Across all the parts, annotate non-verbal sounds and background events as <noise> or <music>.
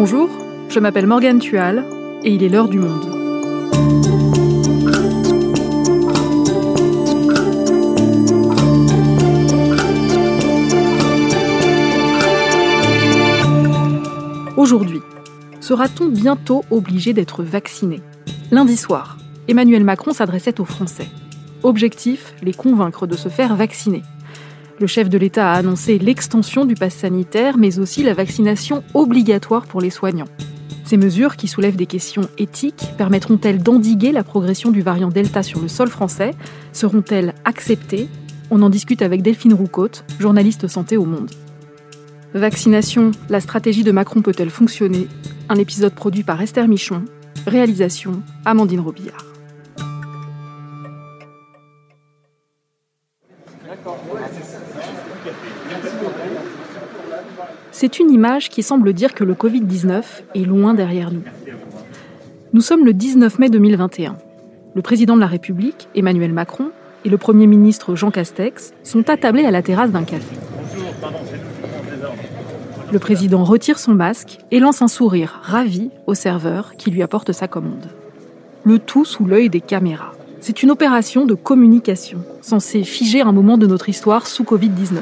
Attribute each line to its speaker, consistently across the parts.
Speaker 1: Bonjour, je m'appelle Morgane Tual et il est l'heure du monde. Aujourd'hui, sera-t-on bientôt obligé d'être vacciné? Lundi soir, Emmanuel Macron s'adressait aux Français. Objectif, les convaincre de se faire vacciner. Le chef de l'État a annoncé l'extension du pass sanitaire, mais aussi la vaccination obligatoire pour les soignants. Ces mesures, qui soulèvent des questions éthiques, permettront-elles d'endiguer la progression du variant Delta sur le sol français? Seront-elles acceptées? On en discute avec Delphine Roucaute, journaliste santé au Monde. Vaccination, la stratégie de Macron peut-elle fonctionner? Un épisode produit par Esther Michon, réalisation Amandine Robillard. C'est une image qui semble dire que le Covid-19 est loin derrière nous. Nous sommes le 19 mai 2021. Le président de la République, Emmanuel Macron, et le Premier ministre Jean Castex sont attablés à la terrasse d'un café. Le président retire son masque et lance un sourire ravi au serveur qui lui apporte sa commande. Le tout sous l'œil des caméras. C'est une opération de communication, censée figer un moment de notre histoire sous Covid-19.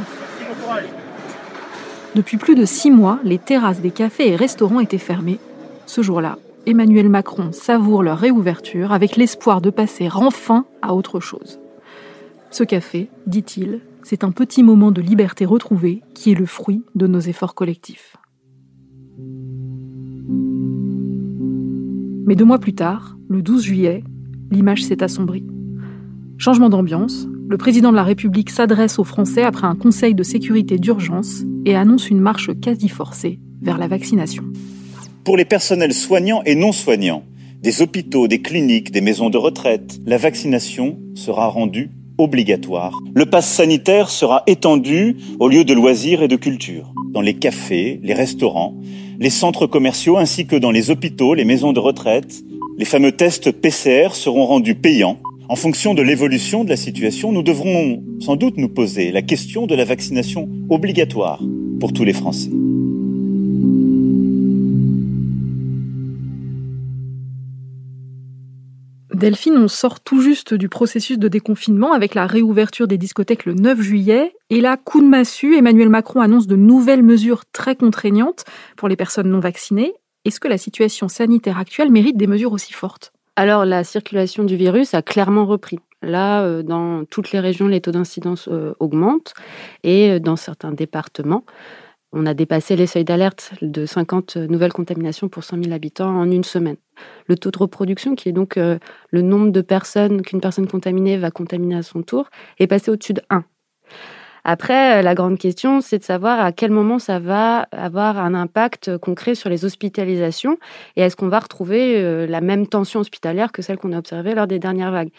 Speaker 1: Depuis plus de six mois, les terrasses des cafés et restaurants étaient fermées. Ce jour-là, Emmanuel Macron savoure leur réouverture avec l'espoir de passer enfin à autre chose. Ce café, dit-il, c'est un petit moment de liberté retrouvée qui est le fruit de nos efforts collectifs. Mais deux mois plus tard, le 12 juillet, l'image s'est assombrie. Changement d'ambiance, le président de la République s'adresse aux Français après un conseil de sécurité d'urgence et annonce une marche quasi forcée vers la vaccination.
Speaker 2: Pour les personnels soignants et non soignants, des hôpitaux, des cliniques, des maisons de retraite, la vaccination sera rendue obligatoire. Le pass sanitaire sera étendu aux lieux de loisirs et de culture, dans les cafés, les restaurants, les centres commerciaux ainsi que dans les hôpitaux, les maisons de retraite. Les fameux tests PCR seront rendus payants en fonction de l'évolution de la situation, nous devrons sans doute nous poser la question de la vaccination obligatoire pour tous les Français.
Speaker 1: Delphine, on sort tout juste du processus de déconfinement avec la réouverture des discothèques le 9 juillet. Et là, coup de massue, Emmanuel Macron annonce de nouvelles mesures très contraignantes pour les personnes non vaccinées. Est-ce que la situation sanitaire actuelle mérite des mesures aussi fortes?
Speaker 3: Alors, la circulation du virus a clairement repris. Là, euh, dans toutes les régions, les taux d'incidence euh, augmentent et euh, dans certains départements, on a dépassé les seuils d'alerte de 50 nouvelles contaminations pour 100 000 habitants en une semaine. Le taux de reproduction, qui est donc le nombre de personnes qu'une personne contaminée va contaminer à son tour, est passé au-dessus de 1. Après, la grande question, c'est de savoir à quel moment ça va avoir un impact concret sur les hospitalisations et est-ce qu'on va retrouver la même tension hospitalière que celle qu'on a observée lors des dernières vagues.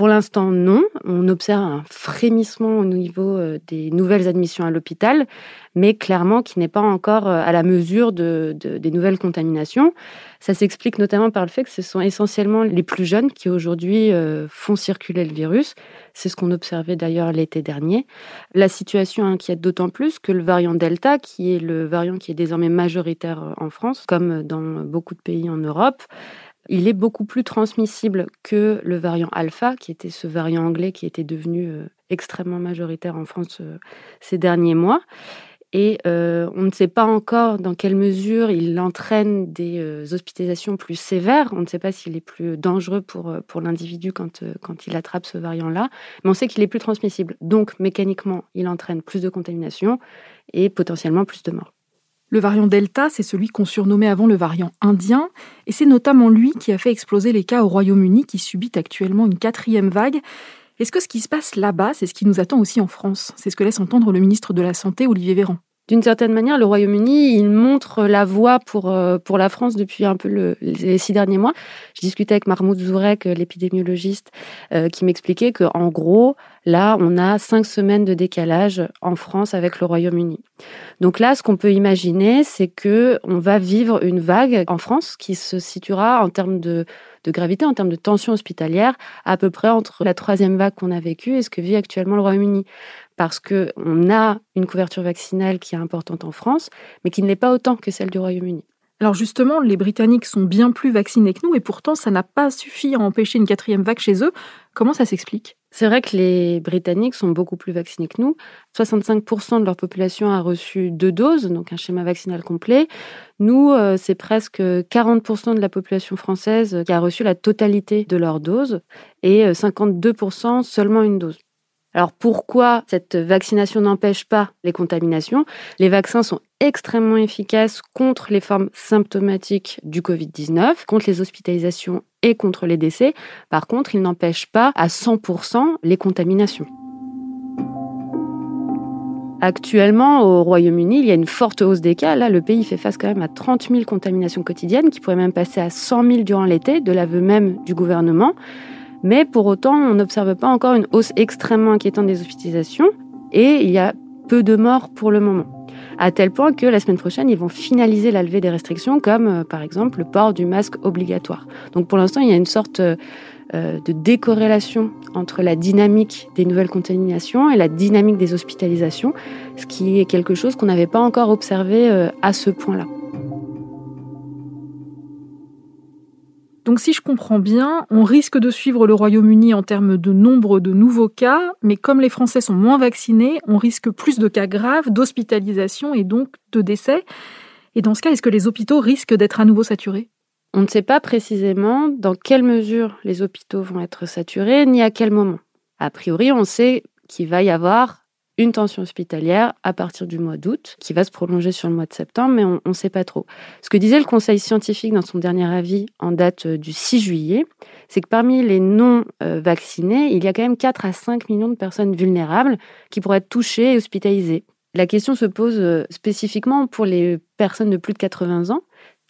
Speaker 3: Pour l'instant, non. On observe un frémissement au niveau euh, des nouvelles admissions à l'hôpital, mais clairement qui n'est pas encore euh, à la mesure de, des nouvelles contaminations. Ça s'explique notamment par le fait que ce sont essentiellement les plus jeunes qui aujourd'hui euh, font circuler le virus. C'est ce qu'on observait d'ailleurs l'été dernier. La situation inquiète d'autant plus que le variant Delta, qui est le variant qui est désormais majoritaire en France, comme dans beaucoup de pays en Europe, il est beaucoup plus transmissible que le variant alpha, qui était ce variant anglais qui était devenu euh, extrêmement majoritaire en France euh, ces derniers mois. Et euh, on ne sait pas encore dans quelle mesure il entraîne des hospitalisations plus sévères. On ne sait pas s'il est plus dangereux pour, pour l'individu quand, quand il attrape ce variant-là. Mais on sait qu'il est plus transmissible. Donc, mécaniquement, il entraîne plus de contamination et potentiellement plus de morts.
Speaker 1: Le variant Delta, c'est celui qu'on surnommait avant le variant indien, et c'est notamment lui qui a fait exploser les cas au Royaume-Uni qui subit actuellement une quatrième vague. Est-ce que ce qui se passe là-bas, c'est ce qui nous attend aussi en France? C'est ce que laisse entendre le ministre de la Santé, Olivier Véran.
Speaker 3: D'une certaine manière, le Royaume-Uni, il montre la voie pour, euh, la France depuis un peu le, les six derniers mois. Je discutais avec Mahmoud Zourek, l'épidémiologiste, euh, qui m'expliquait qu'en gros, là, on a cinq semaines de décalage en France avec le Royaume-Uni. Donc là, ce qu'on peut imaginer, c'est que on va vivre une vague en France qui se situera en termes de, de gravité, en termes de tension hospitalière, à peu près entre la troisième vague qu'on a vécue et ce que vit actuellement le Royaume-Uni parce qu'on a une couverture vaccinale qui est importante en France, mais qui ne l'est pas autant que celle du Royaume-Uni.
Speaker 1: Alors justement, les Britanniques sont bien plus vaccinés que nous et pourtant ça n'a pas suffi à empêcher une quatrième vague chez eux. Comment ça s'explique?
Speaker 3: C'est vrai que les Britanniques sont beaucoup plus vaccinés que nous. 65% de leur population a reçu deux doses, donc un schéma vaccinal complet. Nous, euh, c'est presque 40% de la population française qui a reçu la totalité de leurs doses et 52% euh, seulement une dose. Alors pourquoi cette vaccination n'empêche pas les contaminations? Les vaccins sont extrêmement efficaces contre les formes symptomatiques du Covid-19, contre les hospitalisations et contre les décès. Par contre, ils n'empêchent pas à 100% les contaminations. Actuellement, au Royaume-Uni, il y a une forte hausse des cas. Là, le pays fait face quand même à 30 000 contaminations quotidiennes, qui pourraient même passer à 100 000 durant l'été, de l'aveu même du gouvernement. Mais pour autant, on n'observe pas encore une hausse extrêmement inquiétante des hospitalisations et il y a peu de morts pour le moment. À tel point que la semaine prochaine, ils vont finaliser la levée des restrictions, comme euh, par exemple le port du masque obligatoire. Donc pour l'instant, il y a une sorte euh, de décorrélation entre la dynamique des nouvelles contaminations et la dynamique des hospitalisations, ce qui est quelque chose qu'on n'avait pas encore observé euh, à ce point-là.
Speaker 1: Donc si je comprends bien, on risque de suivre le Royaume-Uni en termes de nombre de nouveaux cas, mais comme les Français sont moins vaccinés, on risque plus de cas graves, d'hospitalisation et donc de décès. Et dans ce cas, est-ce que les hôpitaux risquent d'être à nouveau saturés?
Speaker 3: On ne sait pas précisément dans quelle mesure les hôpitaux vont être saturés, ni à quel moment. A priori, on sait qu'il va y avoir une tension hospitalière à partir du mois d'août, qui va se prolonger sur le mois de septembre, mais on ne sait pas trop. Ce que disait le Conseil scientifique dans son dernier avis en date euh, du 6 juillet, c'est que parmi les non vaccinés, il y a quand même 4 à 5 millions de personnes vulnérables qui pourraient être touchées et hospitalisées. La question se pose euh, spécifiquement pour les personnes de plus de 80 ans.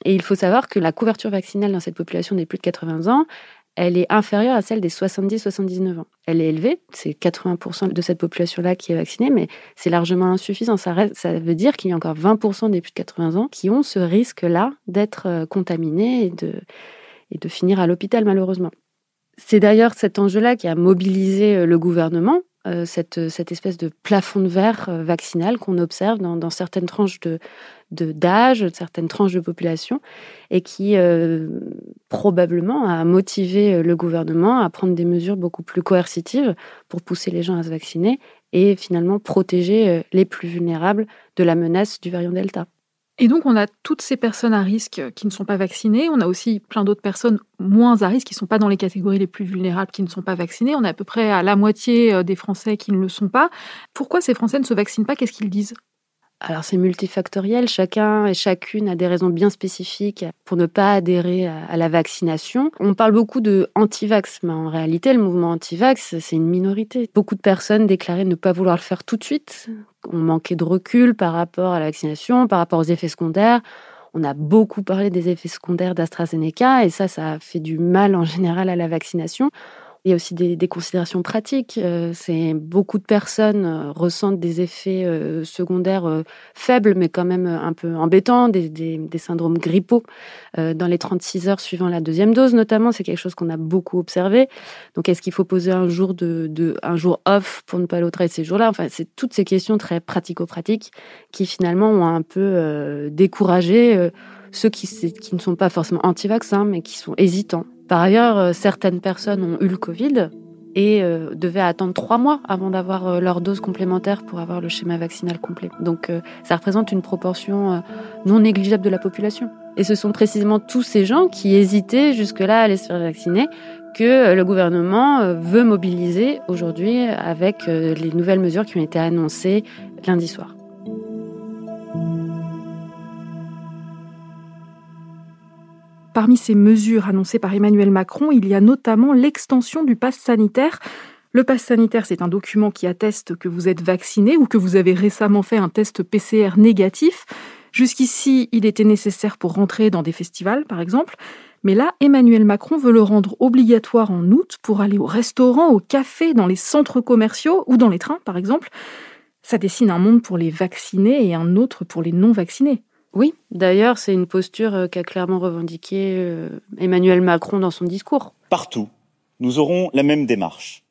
Speaker 3: Et il faut savoir que la couverture vaccinale dans cette population des plus de 80 ans, elle est inférieure à celle des 70-79 ans. Elle est élevée, c'est 80% de cette population-là qui est vaccinée, mais c'est largement insuffisant. Ça, veut dire qu'il y a encore 20% des plus de 80 ans qui ont ce risque-là d'être euh, contaminés et de, finir à l'hôpital, malheureusement. C'est d'ailleurs cet enjeu-là qui a mobilisé euh, le gouvernement euh, cette, espèce de plafond de verre vaccinal qu'on observe dans, certaines tranches de, d'âge, certaines tranches de population, et qui euh, probablement a motivé le gouvernement à prendre des mesures beaucoup plus coercitives pour pousser les gens à se vacciner et finalement protéger les plus vulnérables de la menace du variant Delta.
Speaker 1: Et donc, on a toutes ces personnes à risque qui ne sont pas vaccinées. On a aussi plein d'autres personnes moins à risque qui ne sont pas dans les catégories les plus vulnérables, qui ne sont pas vaccinées. On est à peu près à la moitié euh, des Français qui ne le sont pas. Pourquoi ces Français ne se vaccinent pas? Qu'est-ce qu'ils disent?
Speaker 3: Alors c'est multifactoriel, chacun et chacune a des raisons bien spécifiques pour ne pas adhérer à, la vaccination. On parle beaucoup de anti-vax, mais en réalité le mouvement anti-vax, c'est une minorité. Beaucoup de personnes déclaraient ne pas vouloir le faire tout de suite, on manquait de recul par rapport à la vaccination, par rapport aux effets secondaires. On a beaucoup parlé des effets secondaires d'AstraZeneca et ça, ça a fait du mal en général à la vaccination. Il y a aussi des, considérations pratiques. Euh, c'est beaucoup de personnes euh, ressentent des effets euh, secondaires faibles, mais quand même un peu embêtants, des, des syndromes grippaux dans les 36 heures suivant la deuxième dose, notamment. C'est quelque chose qu'on a beaucoup observé. Donc, est-ce qu'il faut poser un jour de, de, un jour off pour ne pas l'autre ces jours-là? Enfin, c'est toutes ces questions très pratico-pratiques qui finalement ont un peu découragé ceux qui, qui ne sont pas forcément anti-vaccins, mais qui sont hésitants par ailleurs, euh, certaines personnes ont eu le Covid et euh, devaient attendre trois mois avant d'avoir euh, leur dose complémentaire pour avoir le schéma vaccinal complet. Donc ça représente une proportion non négligeable de la population. Et ce sont précisément tous ces gens qui hésitaient jusque-là à aller se faire vacciner que le gouvernement veut mobiliser aujourd'hui avec les nouvelles mesures qui ont été annoncées lundi soir.
Speaker 1: Parmi ces mesures annoncées par Emmanuel Macron, il y a notamment l'extension du pass sanitaire. Le pass sanitaire, c'est un document qui atteste que vous êtes vacciné ou que vous avez récemment fait un test PCR négatif. Jusqu'ici, il était nécessaire pour rentrer dans des festivals, par exemple. Mais là, Emmanuel Macron veut le rendre obligatoire en août pour aller au restaurant, au café, dans les centres commerciaux ou dans les trains, par exemple. Ça dessine un monde pour les vaccinés et un autre pour les non vaccinés.
Speaker 3: Oui, d'ailleurs, c'est une posture euh, qu'a clairement revendiqué euh, Emmanuel Macron dans son discours.
Speaker 2: Partout, nous aurons la même démarche.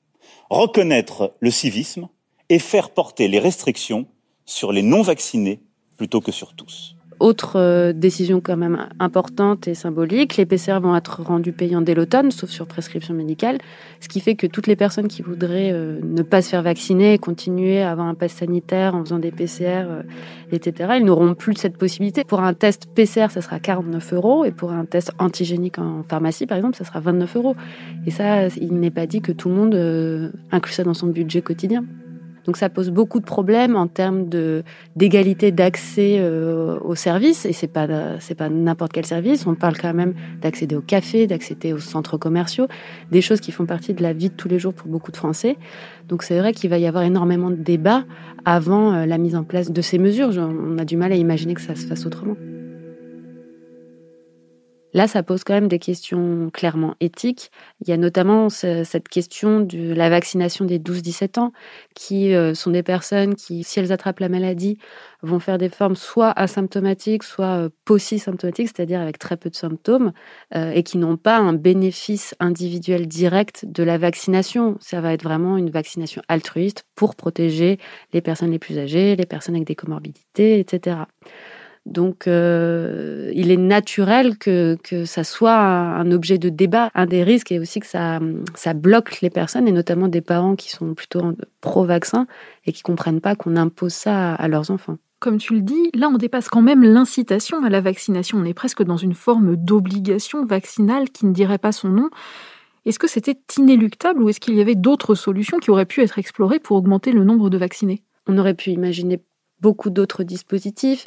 Speaker 2: Reconnaître le civisme et faire porter les restrictions sur les non-vaccinés plutôt que sur tous.
Speaker 3: Autre euh, décision quand même importante et symbolique, les PCR vont être rendus payants dès l'automne, sauf sur prescription médicale, ce qui fait que toutes les personnes qui voudraient euh, ne pas se faire vacciner et continuer à avoir un pass sanitaire en faisant des PCR, etc., ils n'auront plus cette possibilité. Pour un test PCR, ça sera 49 euros, et pour un test antigénique en pharmacie, par exemple, ça sera 29 euros. Et ça, il n'est pas dit que tout le monde inclut ça dans son budget quotidien. Donc ça pose beaucoup de problèmes en termes de d'égalité d'accès euh, aux services et c'est pas c'est pas n'importe quel service. On parle quand même d'accéder au café, d'accéder aux centres commerciaux, des choses qui font partie de la vie de tous les jours pour beaucoup de Français. Donc c'est vrai qu'il va y avoir énormément de débats avant euh, la mise en place de ces mesures. On a du mal à imaginer que ça se fasse autrement. Là, ça pose quand même des questions clairement éthiques. Il y a notamment cette question de la vaccination des 12-17 ans, qui euh, sont des personnes qui, si elles attrapent la maladie, vont faire des formes soit asymptomatiques, soit euh, post-symptomatiques, c'est-à-dire avec très peu de symptômes, euh, et qui n'ont pas un bénéfice individuel direct de la vaccination. Ça va être vraiment une vaccination altruiste pour protéger les personnes les plus âgées, les personnes avec des comorbidités, etc. Donc, euh, il est naturel que, que ça soit un objet de débat. Un des risques est aussi que ça, ça bloque les personnes, et notamment des parents qui sont plutôt pro-vaccin et qui comprennent pas qu'on impose ça à leurs enfants.
Speaker 1: Comme tu le dis, là on dépasse quand même l'incitation à la vaccination. On est presque dans une forme d'obligation vaccinale qui ne dirait pas son nom. Est-ce que c'était inéluctable ou est-ce qu'il y avait d'autres solutions qui auraient pu être explorées pour augmenter le nombre de vaccinés?
Speaker 3: On aurait pu imaginer beaucoup d'autres dispositifs.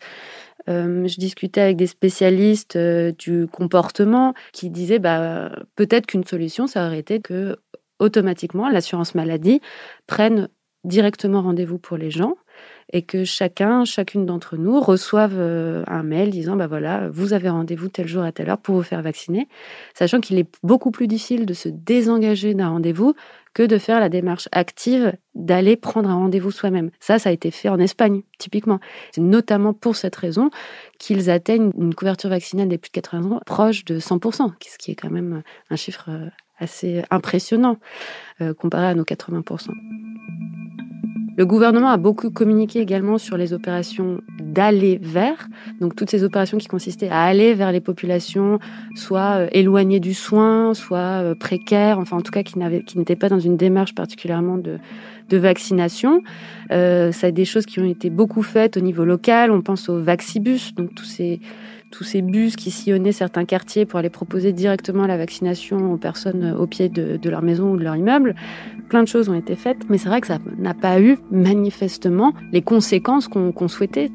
Speaker 3: Euh, je discutais avec des spécialistes euh, du comportement qui disaient bah, peut-être qu'une solution, ça aurait été que automatiquement l'assurance maladie prenne directement rendez-vous pour les gens et que chacun, chacune d'entre nous reçoive euh, un mail disant bah voilà, vous avez rendez-vous tel jour à telle heure pour vous faire vacciner, sachant qu'il est beaucoup plus difficile de se désengager d'un rendez-vous que de faire la démarche active d'aller prendre un rendez-vous soi-même. Ça, ça a été fait en Espagne, typiquement. C'est notamment pour cette raison qu'ils atteignent une couverture vaccinale des plus de 80 ans proche de 100%, ce qui est quand même un chiffre euh, assez impressionnant euh, comparé à nos 80%. Le gouvernement a beaucoup communiqué également sur les opérations d'aller vers, donc toutes ces opérations qui consistaient à aller vers les populations, soit euh, éloignées du soin, soit euh, précaires, enfin en tout cas qui n'étaient pas dans une démarche particulièrement de, vaccination. Euh, ça a des choses qui ont été beaucoup faites au niveau local. On pense au Vaxibus, donc tous ces tous ces bus qui sillonnaient certains quartiers pour aller proposer directement la vaccination aux personnes au pied de, leur maison ou de leur immeuble. Plein de choses ont été faites, mais c'est vrai que ça n'a pas eu manifestement les conséquences qu'on souhaitait.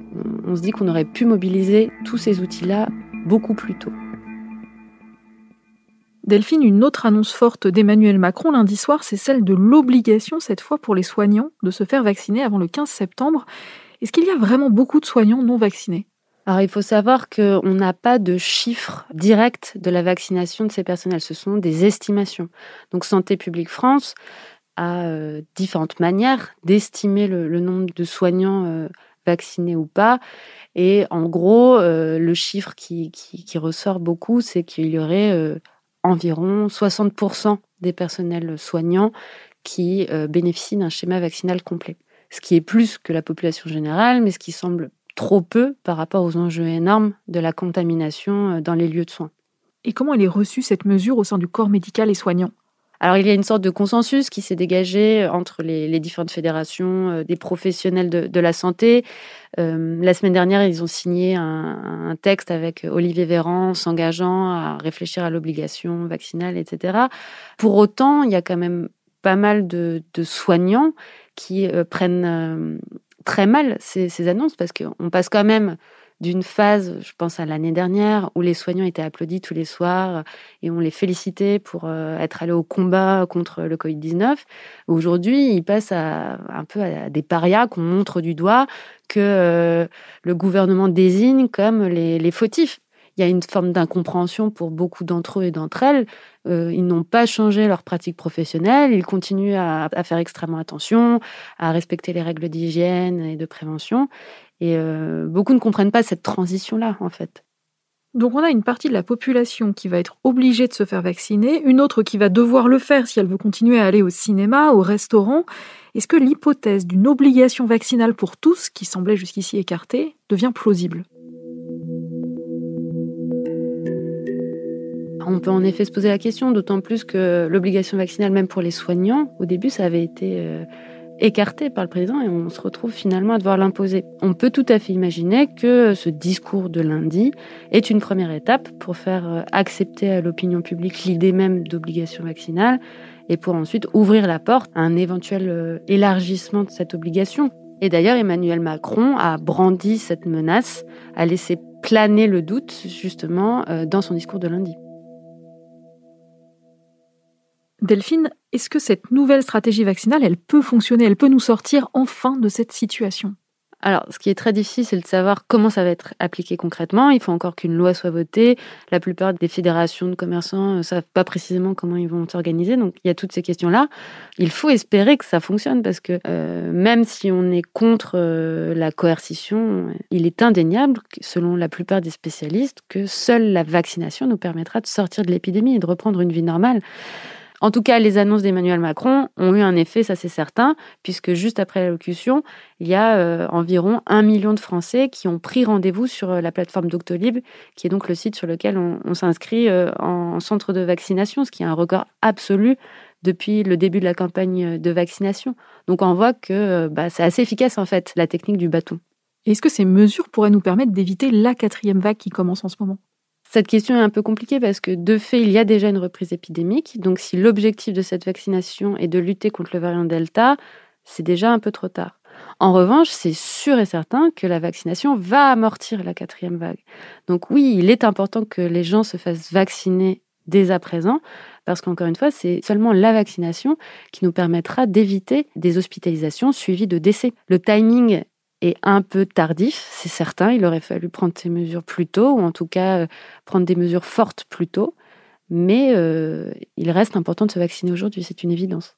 Speaker 3: On se dit qu'on aurait pu mobiliser tous ces outils-là beaucoup plus tôt.
Speaker 1: Delphine, une autre annonce forte d'Emmanuel Macron lundi soir, c'est celle de l'obligation, cette fois pour les soignants, de se faire vacciner avant le 15 septembre. Est-ce qu'il y a vraiment beaucoup de soignants non vaccinés?
Speaker 3: Alors, il faut savoir qu'on n'a pas de chiffres directs de la vaccination de ces personnels. Ce sont des estimations. Donc, Santé publique France a euh, différentes manières d'estimer le, nombre de soignants euh, vaccinés ou pas. Et en gros, euh, le chiffre qui, qui, ressort beaucoup, c'est qu'il y aurait environ 60% des personnels soignants qui bénéficient d'un schéma vaccinal complet. Ce qui est plus que la population générale, mais ce qui semble trop peu par rapport aux enjeux énormes de la contamination euh, dans les lieux de soins.
Speaker 1: Et comment elle est reçue cette mesure au sein du corps médical et soignant?
Speaker 3: Alors il y a une sorte de consensus qui s'est dégagé entre les, différentes fédérations euh, des professionnels de, la santé. Euh, la semaine dernière, ils ont signé un, texte avec Olivier Véran s'engageant à réfléchir à l'obligation vaccinale, etc. Pour autant, il y a quand même pas mal de, soignants qui prennent très mal ces, annonces parce qu'on passe quand même d'une phase, je pense à l'année dernière, où les soignants étaient applaudis tous les soirs et on les félicitait pour euh, être allés au combat contre le Covid-19. Aujourd'hui, ils passent à, un peu à des parias qu'on montre du doigt, que euh, le gouvernement désigne comme les fautifs il y a une forme d'incompréhension pour beaucoup d'entre eux et d'entre elles. Euh, ils n'ont pas changé leur pratique professionnelle, ils continuent à, faire extrêmement attention, à respecter les règles d'hygiène et de prévention. Et euh, beaucoup ne comprennent pas cette transition-là, en fait.
Speaker 1: Donc on a une partie de la population qui va être obligée de se faire vacciner, une autre qui va devoir le faire si elle veut continuer à aller au cinéma, au restaurant. Est-ce que l'hypothèse d'une obligation vaccinale pour tous, qui semblait jusqu'ici écartée, devient plausible?
Speaker 3: On peut en effet se poser la question, d'autant plus que l'obligation vaccinale, même pour les soignants, au début, ça avait été euh, écarté par le président et on se retrouve finalement à devoir l'imposer. On peut tout à fait imaginer que ce discours de lundi est une première étape pour faire euh, accepter à l'opinion publique l'idée même d'obligation vaccinale et pour ensuite ouvrir la porte à un éventuel euh, élargissement de cette obligation. Et d'ailleurs, Emmanuel Macron a brandi cette menace, a laissé planer le doute justement dans son discours de lundi.
Speaker 1: Delphine, est-ce que cette nouvelle stratégie vaccinale, elle peut fonctionner, elle peut nous sortir enfin de cette situation?
Speaker 3: Alors, ce qui est très difficile, c'est de savoir comment ça va être appliqué concrètement. Il faut encore qu'une loi soit votée. La plupart des fédérations de commerçants ne savent pas précisément comment ils vont s'organiser. Donc, il y a toutes ces questions-là. Il faut espérer que ça fonctionne parce que euh, même si on est contre euh, la coercition, il est indéniable, selon la plupart des spécialistes, que seule la vaccination nous permettra de sortir de l'épidémie et de reprendre une vie normale. En tout cas, les annonces d'Emmanuel Macron ont eu un effet, ça c'est certain, puisque juste après l'allocution, il y a euh, environ un million de Français qui ont pris rendez-vous sur euh, la plateforme Doctolib, qui est donc le site sur lequel on, s'inscrit euh, en centre de vaccination, ce qui est un record absolu depuis le début de la campagne de vaccination. Donc on voit que bah, c'est assez efficace en fait, la technique du bâton.
Speaker 1: Est-ce que ces mesures pourraient nous permettre d'éviter la quatrième vague qui commence en ce moment?
Speaker 3: Cette question est un peu compliquée parce que de fait, il y a déjà une reprise épidémique. Donc si l'objectif de cette vaccination est de lutter contre le variant Delta, c'est déjà un peu trop tard. En revanche, c'est sûr et certain que la vaccination va amortir la quatrième vague. Donc oui, il est important que les gens se fassent vacciner dès à présent, parce qu'encore une fois, c'est seulement la vaccination qui nous permettra d'éviter des hospitalisations suivies de décès. Le timing est un peu tardif, c'est certain. Il aurait fallu prendre ces mesures plus tôt, ou en tout cas euh, prendre des mesures fortes plus tôt. Mais euh, il reste important de se vacciner aujourd'hui, c'est une évidence.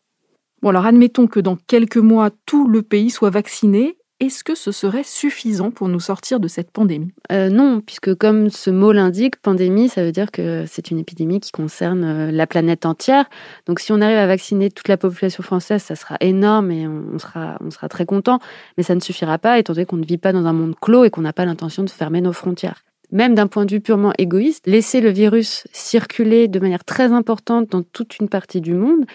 Speaker 1: Bon, alors admettons que dans quelques mois, tout le pays soit vacciné est-ce que ce serait suffisant pour nous sortir de cette pandémie?
Speaker 3: Euh, Non, puisque comme ce mot l'indique, pandémie, ça veut dire que c'est une épidémie qui concerne euh, la planète entière. Donc si on arrive à vacciner toute la population française, ça sera énorme et on sera, on sera très content. Mais ça ne suffira pas, étant donné qu'on ne vit pas dans un monde clos et qu'on n'a pas l'intention de fermer nos frontières. Même d'un point de vue purement égoïste, laisser le virus circuler de manière très importante dans toute une partie du monde,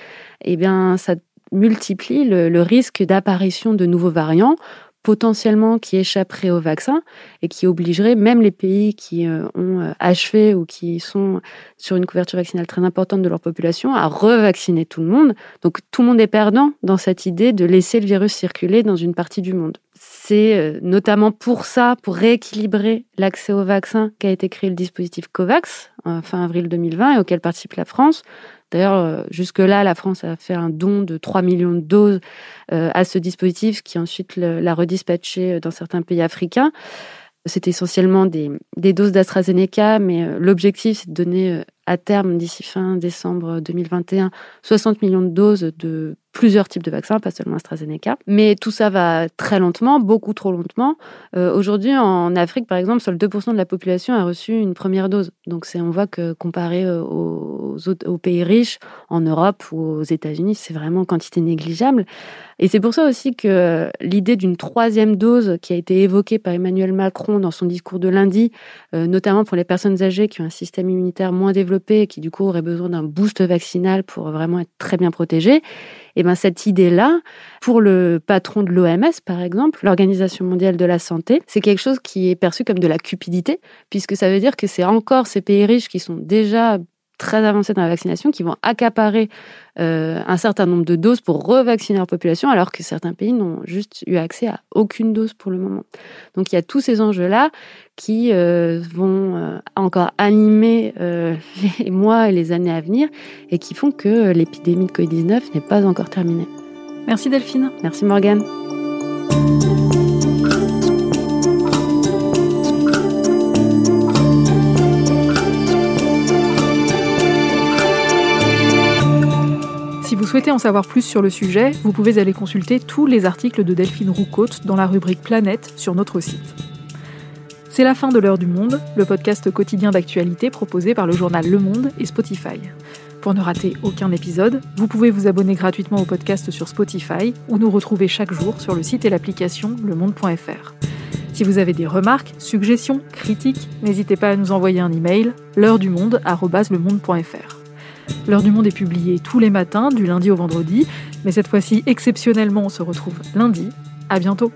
Speaker 3: eh bien, ça multiplie le risque d'apparition de nouveaux variants potentiellement qui échapperait au vaccin et qui obligerait même les pays qui euh, ont euh, achevé ou qui sont sur une couverture vaccinale très importante de leur population à revacciner tout le monde. Donc tout le monde est perdant dans cette idée de laisser le virus circuler dans une partie du monde. C'est euh, notamment pour ça, pour rééquilibrer l'accès au vaccin, qu'a été créé le dispositif COVAX fin avril 2020 et auquel participe la France. D'ailleurs, euh, jusque-là, la France a fait un don de 3 millions de doses euh, à ce dispositif qui ensuite l'a redispatché euh, dans certains pays africains. C'est essentiellement des, des doses d'AstraZeneca, mais l'objectif, c'est de donner à terme, d'ici fin décembre 2021, 60 millions de doses de plusieurs types de vaccins, pas seulement AstraZeneca. Mais tout ça va très lentement, beaucoup trop lentement. Euh, aujourd'hui, en Afrique, par exemple, seuls 2% de la population a reçu une première dose. Donc on voit que comparé euh, aux, aux pays riches, en Europe ou aux États-Unis, c'est vraiment quantité négligeable. Et c'est pour ça aussi que l'idée d'une troisième dose qui a été évoquée par Emmanuel Macron dans son discours de lundi, euh, notamment pour les personnes âgées qui ont un système immunitaire moins développé qui du coup auraient besoin d'un boost vaccinal pour vraiment être très bien protégées, et ben cette idée-là, pour le patron de l'OMS, par exemple, l'Organisation mondiale de la santé, c'est quelque chose qui est perçu comme de la cupidité, puisque ça veut dire que c'est encore ces pays riches qui sont déjà très avancés dans la vaccination qui vont accaparer euh, un certain nombre de doses pour revacciner leur population, alors que certains pays n'ont juste eu accès à aucune dose pour le moment. Donc il y a tous ces enjeux-là qui euh, vont euh, encore animer <laughs> les mois et les années à venir et qui font que l'épidémie de Covid-19 n'est pas encore terminée.
Speaker 1: Merci Delphine.
Speaker 3: Merci Morgane.
Speaker 1: Souhaitez en savoir plus sur le sujet, vous pouvez aller consulter tous les articles de Delphine Roucaute dans la rubrique Planète sur notre site. C'est la fin de l'heure du monde, le podcast quotidien d'actualité proposé par le journal Le Monde et Spotify. Pour ne rater aucun épisode, vous pouvez vous abonner gratuitement au podcast sur Spotify ou nous retrouver chaque jour sur le site et l'application lemonde.fr. Si vous avez des remarques, suggestions, critiques, n'hésitez pas à nous envoyer un email l'heure du monde @lemonde.fr. L'heure du monde est publiée tous les matins du lundi au vendredi, mais cette fois-ci exceptionnellement on se retrouve lundi. À bientôt.